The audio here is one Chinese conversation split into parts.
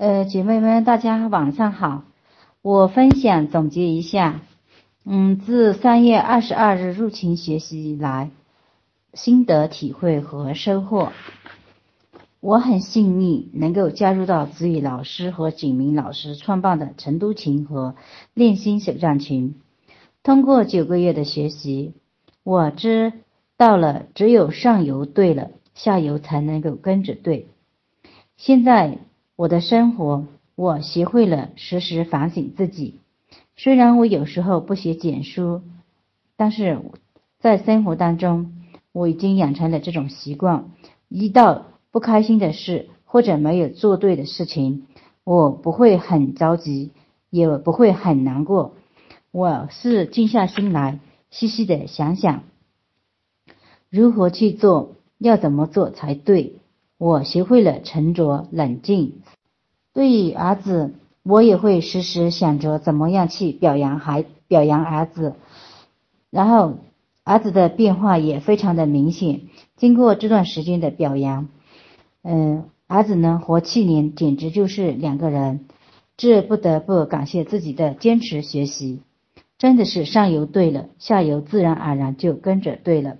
呃，姐妹们，大家晚上好。我分享总结一下，嗯，自三月二十二日入群学习以来，心得体会和收获。我很幸运能够加入到子宇老师和景明老师创办的成都群和练心手账群。通过九个月的学习，我知道了只有上游对了，下游才能够跟着对。现在我的生活，我学会了时时反省自己。虽然我有时候不写简书，但是在生活当中，我已经养成了这种习惯。一到不开心的事或者没有做对的事情，我不会很着急，也不会很难过。我是静下心来，细细的想想如何去做，要怎么做才对。我学会了沉着冷静。对于儿子，我也会时时想着怎么样去表扬孩表扬儿子。然后儿子的变化也非常的明显。经过这段时间的表扬，嗯，儿子呢和去年简直就是两个人。这不得不感谢自己的坚持学习。真的是上游对了，下游自然而然就跟着对了。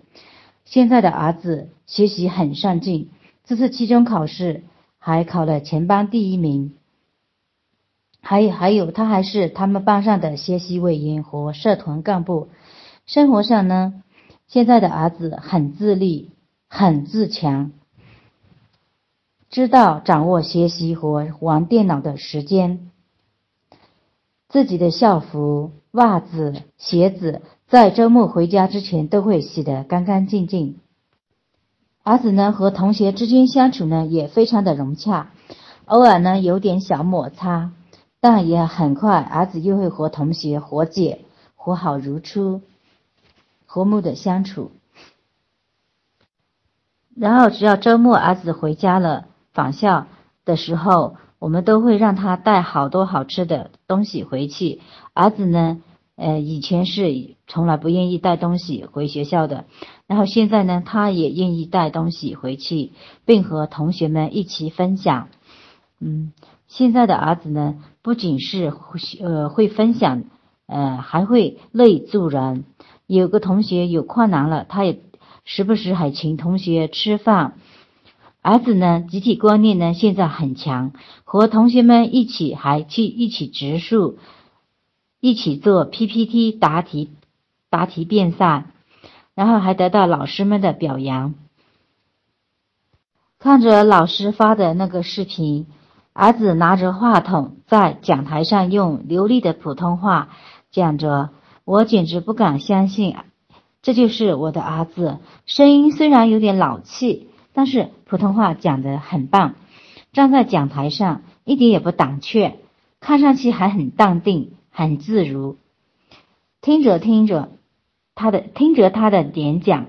现在的儿子学习很上进，这次期中考试还考了全班第一名。还有还有，他还是他们班上的学习委员和社团干部。生活上呢，现在的儿子很自立，很自强，知道掌握学习和玩电脑的时间。自己的校服。袜子、鞋子在周末回家之前都会洗得干干净净。儿子呢和同学之间相处呢也非常的融洽，偶尔呢有点小摩擦，但也很快儿子又会和同学和解，和好如初，和睦的相处。然后只要周末儿子回家了，返校的时候。我们都会让他带好多好吃的东西回去。儿子呢，呃，以前是从来不愿意带东西回学校的，然后现在呢，他也愿意带东西回去，并和同学们一起分享。嗯，现在的儿子呢，不仅是呃会分享，呃，还会乐于助人。有个同学有困难了，他也时不时还请同学吃饭。儿子呢，集体观念呢现在很强，和同学们一起还去一起植树，一起做 PPT 答题答题辩赛，然后还得到老师们的表扬。看着老师发的那个视频，儿子拿着话筒在讲台上用流利的普通话讲着，我简直不敢相信，这就是我的儿子，声音虽然有点老气。但是普通话讲得很棒，站在讲台上一点也不胆怯，看上去还很淡定、很自如。听着听着他的听着他的演讲，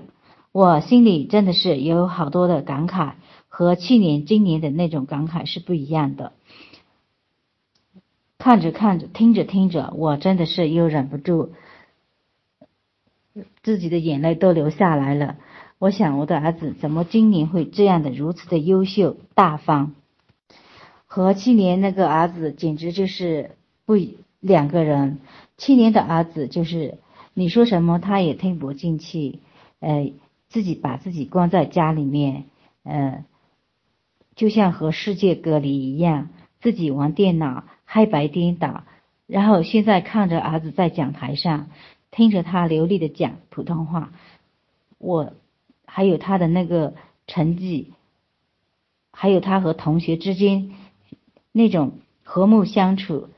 我心里真的是有好多的感慨，和去年、今年的那种感慨是不一样的。看着看着，听着听着，我真的是又忍不住，自己的眼泪都流下来了。我想，我的儿子怎么今年会这样的如此的优秀大方？和去年那个儿子简直就是不两个人。去年的儿子就是你说什么他也听不进去，呃，自己把自己关在家里面，呃，就像和世界隔离一样，自己玩电脑，黑白颠倒。然后现在看着儿子在讲台上，听着他流利的讲普通话，我。还有他的那个成绩，还有他和同学之间那种和睦相处，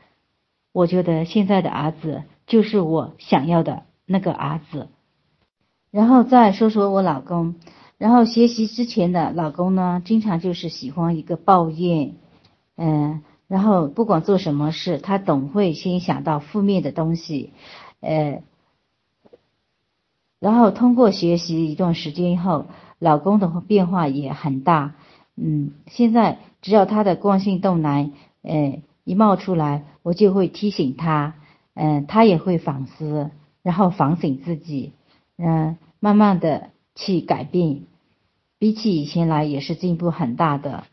我觉得现在的儿子就是我想要的那个儿子。然后再说说我老公，然后学习之前的老公呢，经常就是喜欢一个抱怨，嗯，然后不管做什么事，他总会先想到负面的东西，呃。然后通过学习一段时间以后，老公的变化也很大。嗯，现在只要他的惯性动来，呃，一冒出来，我就会提醒他，嗯，他也会反思，然后反省自己，嗯，慢慢的去改变。比起以前来，也是进步很大的。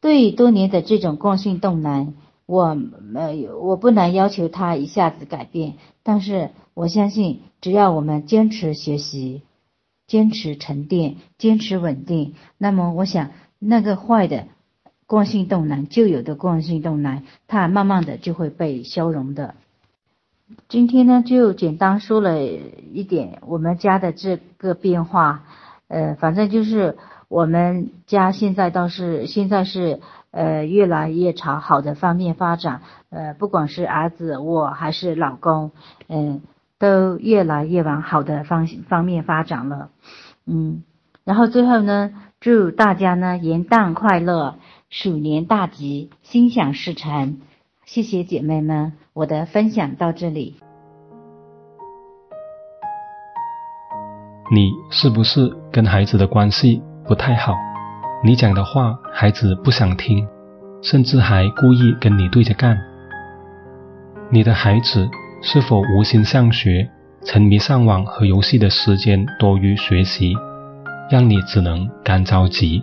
对于多年的这种惯性动能，我没有我不能要求他一下子改变，但是我相信，只要我们坚持学习，坚持沉淀，坚持稳定，那么我想那个坏的惯性动能，旧有的惯性动能，它慢慢的就会被消融的。今天呢，就简单说了一点我们家的这个变化，呃，反正就是我们家现在倒是现在是呃越来越朝好的方面发展，呃，不管是儿子我还是老公，嗯，都越来越往好的方方面发展了，嗯，然后最后呢，祝大家呢元旦快乐，鼠年大吉，心想事成。谢谢姐妹们，我的分享到这里。你是不是跟孩子的关系不太好？你讲的话孩子不想听，甚至还故意跟你对着干。你的孩子是否无心上学，沉迷上网和游戏的时间多于学习，让你只能干着急？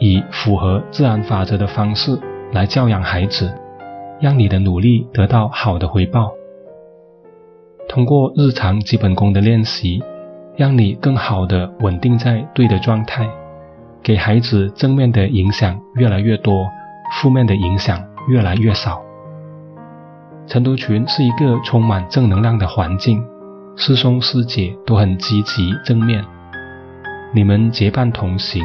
以符合自然法则的方式来教养孩子，让你的努力得到好的回报。通过日常基本功的练习，让你更好的稳定在对的状态，给孩子正面的影响越来越多，负面的影响越来越少。晨读群是一个充满正能量的环境，师兄师姐都很积极正面，你们结伴同行。